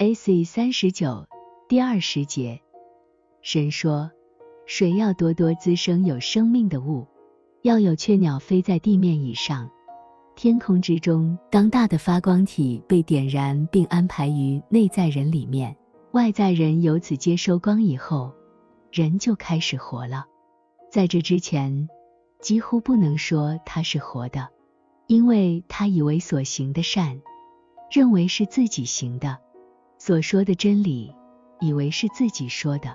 A.C. 三十九第二十节，神说，水要多多滋生有生命的物，要有雀鸟飞在地面以上。天空之中，当大的发光体被点燃并安排于内在人里面，外在人由此接收光以后，人就开始活了。在这之前，几乎不能说他是活的，因为他以为所行的善，认为是自己行的；所说的真理，以为是自己说的；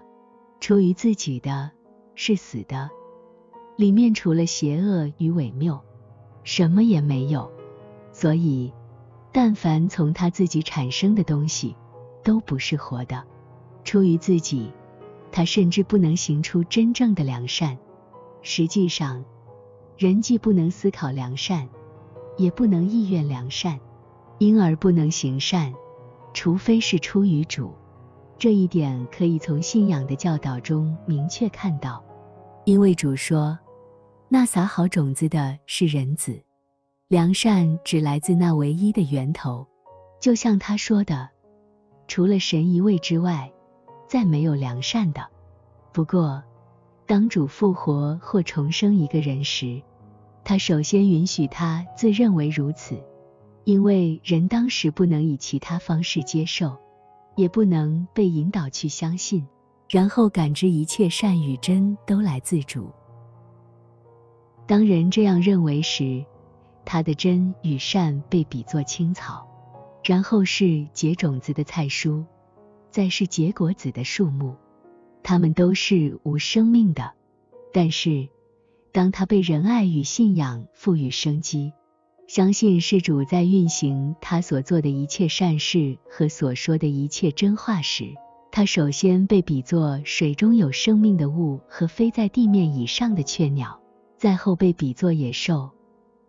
出于自己的，是死的，里面除了邪恶与伪谬。什么也没有，所以，但凡从他自己产生的东西，都不是活的。出于自己，他甚至不能行出真正的良善。实际上，人既不能思考良善，也不能意愿良善，因而不能行善，除非是出于主。这一点可以从信仰的教导中明确看到，因为主说。那撒好种子的是人子，良善只来自那唯一的源头，就像他说的，除了神一位之外，再没有良善的。不过，当主复活或重生一个人时，他首先允许他自认为如此，因为人当时不能以其他方式接受，也不能被引导去相信，然后感知一切善与真都来自主。当人这样认为时，他的真与善被比作青草，然后是结种子的菜蔬，再是结果子的树木，它们都是无生命的。但是，当他被仁爱与信仰赋予生机，相信是主在运行他所做的一切善事和所说的一切真话时，他首先被比作水中有生命的物和飞在地面以上的雀鸟。在后被比作野兽，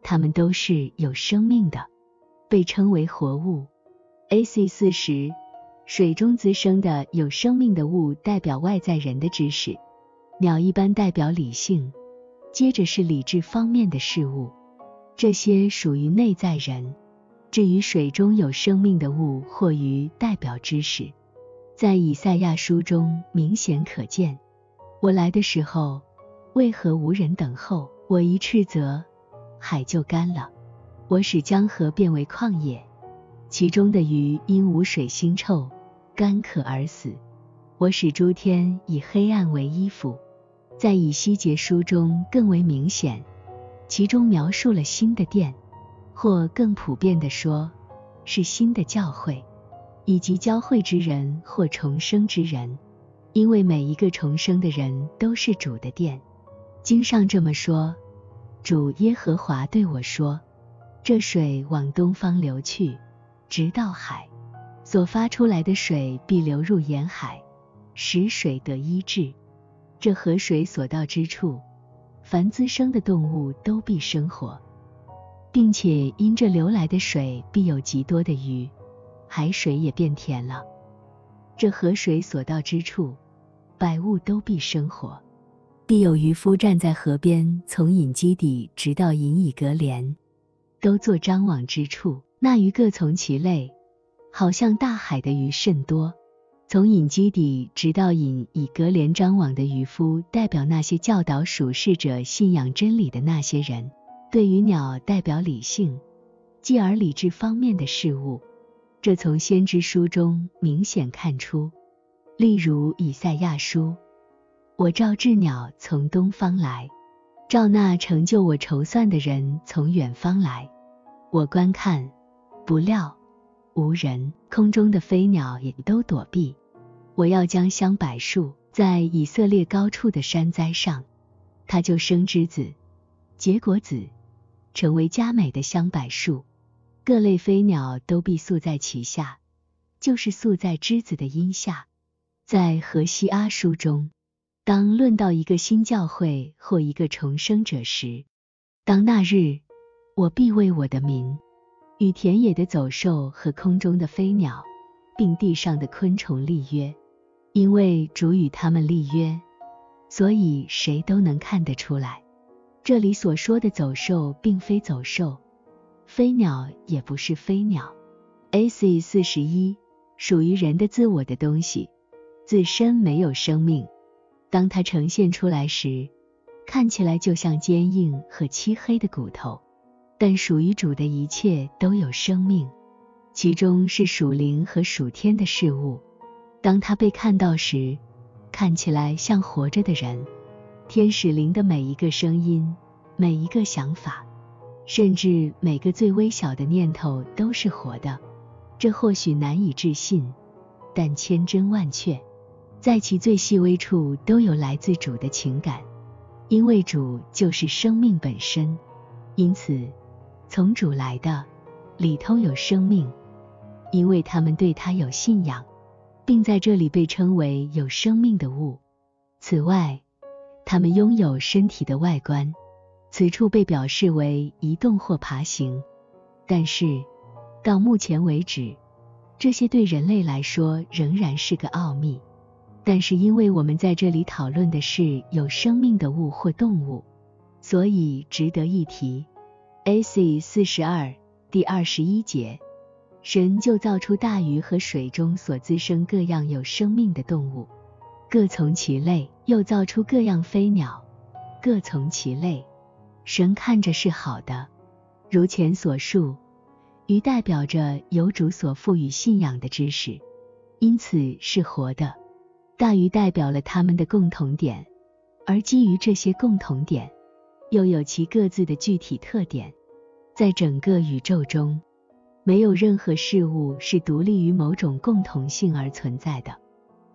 它们都是有生命的，被称为活物。A.C. 四十，水中滋生的有生命的物代表外在人的知识，鸟一般代表理性，接着是理智方面的事物，这些属于内在人。至于水中有生命的物或鱼，代表知识，在以赛亚书中明显可见。我来的时候。为何无人等候？我一斥责，海就干了；我使江河变为旷野，其中的鱼因无水腥臭，干渴而死。我使诸天以黑暗为衣服。在以西结书中更为明显，其中描述了新的殿，或更普遍的说，是新的教会，以及教会之人或重生之人，因为每一个重生的人都是主的殿。经上这么说：“主耶和华对我说，这水往东方流去，直到海，所发出来的水必流入沿海，使水得医治。这河水所到之处，凡滋生的动物都必生活，并且因这流来的水必有极多的鱼，海水也变甜了。这河水所到之处，百物都必生活。”必有渔夫站在河边，从引基底直到引以隔帘，都做张网之处。那鱼各从其类，好像大海的鱼甚多。从引基底直到引以格连张网的渔夫，代表那些教导属世者信仰真理的那些人。对于鸟，代表理性，继而理智方面的事物。这从先知书中明显看出，例如以赛亚书。我召鸷鸟从东方来，召那成就我筹算的人从远方来。我观看，不料无人，空中的飞鸟也都躲避。我要将香柏树在以色列高处的山栽上，它就生枝子，结果子，成为佳美的香柏树。各类飞鸟都必宿在其下，就是宿在枝子的荫下。在何西阿书中。当论到一个新教会或一个重生者时，当那日，我必为我的民与田野的走兽和空中的飞鸟，并地上的昆虫立约，因为主与他们立约，所以谁都能看得出来。这里所说的走兽并非走兽，飞鸟也不是飞鸟。A.C. 四十一，属于人的自我的东西，自身没有生命。当它呈现出来时，看起来就像坚硬和漆黑的骨头。但属于主的一切都有生命，其中是属灵和属天的事物。当他被看到时，看起来像活着的人。天使灵的每一个声音，每一个想法，甚至每个最微小的念头都是活的。这或许难以置信，但千真万确，在其最细微处都有来自主的情感，因为主就是生命本身。因此，从主来的里头有生命，因为他们对他有信仰，并在这里被称为有生命的物。此外，他们拥有身体的外观，此处被表示为移动或爬行。但是，到目前为止，这些对人类来说仍然是个奥秘。但是，因为我们在这里讨论的是有生命的物或动物，所以值得一提。A.C. 四十二第二十一节，神就造出大鱼和水中所滋生各样有生命的动物。各从其类，又造出各样飞鸟，各从其类。神看着是好的。如前所述，鱼代表着有主所赋予信仰的知识，因此是活的。大鱼代表了他们的共同点，而基于这些共同点，又有其各自的具体特点。在整个宇宙中，没有任何事物是独立于某种共同性而存在的。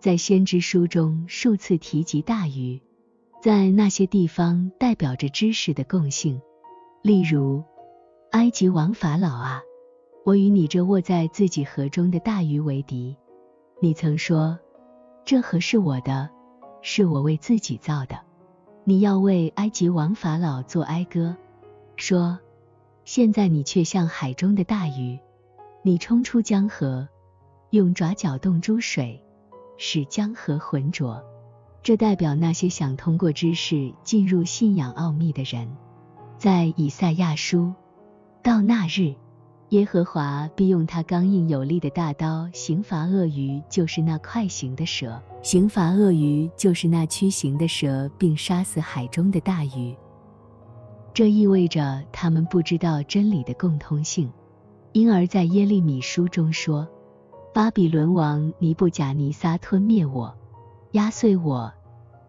在先知书中数次提及大鱼，在那些地方代表着知识的共性。例如，埃及王法老啊，我与你这卧在自己河中的大鱼为敌。你曾说，这河是我的，是我为自己造的。你要为埃及王法老做哀歌，说，现在你却像海中的大鱼，你冲出江河，用爪搅动珠水。使江河浑浊，这代表那些想通过知识进入信仰奥秘的人。在以赛亚书，到那日，耶和华必用他刚硬有力的大刀刑罚鳄鱼，就是那快行的蛇；刑罚鳄鱼，就是那屈行的蛇，并杀死海中的大鱼。这意味着他们不知道真理的共通性，因而在耶利米书中说。巴比伦王尼布贾尼撒吞灭我，压碎我，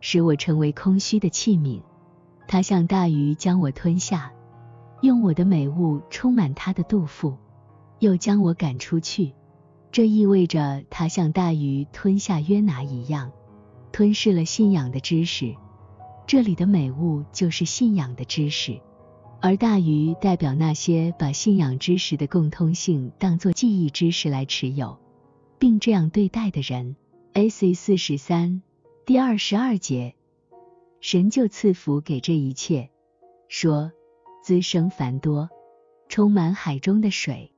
使我成为空虚的器皿。他像大鱼将我吞下，用我的美物充满他的肚腹，又将我赶出去。这意味着他像大鱼吞下约拿一样，吞噬了信仰的知识。这里的美物就是信仰的知识，而大鱼代表那些把信仰知识的共通性当作记忆知识来持有。并这样对待的人。A.C. 四十三第二十二节，神就赐福给这一切，说滋生繁多，充满海中的水，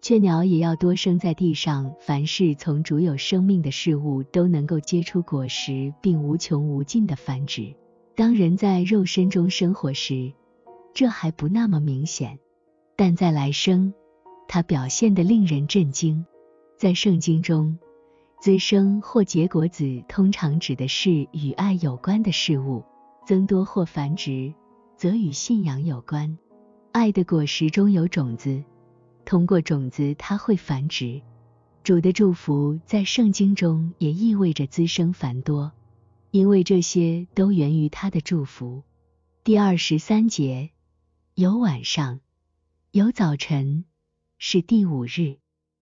雀鸟也要多生在地上。凡是从主有生命的事物都能够结出果实，并无穷无尽的繁殖。当人在肉身中生活时，这还不那么明显，但在来生，它表现得令人震惊。在圣经中，滋生或结果子通常指的是与爱有关的事物；增多或繁殖，则与信仰有关。爱的果实中有种子，通过种子它会繁殖。主的祝福在圣经中也意味着滋生繁多，因为这些都源于他的祝福。第二十三节，有晚上，有早晨，是第五日。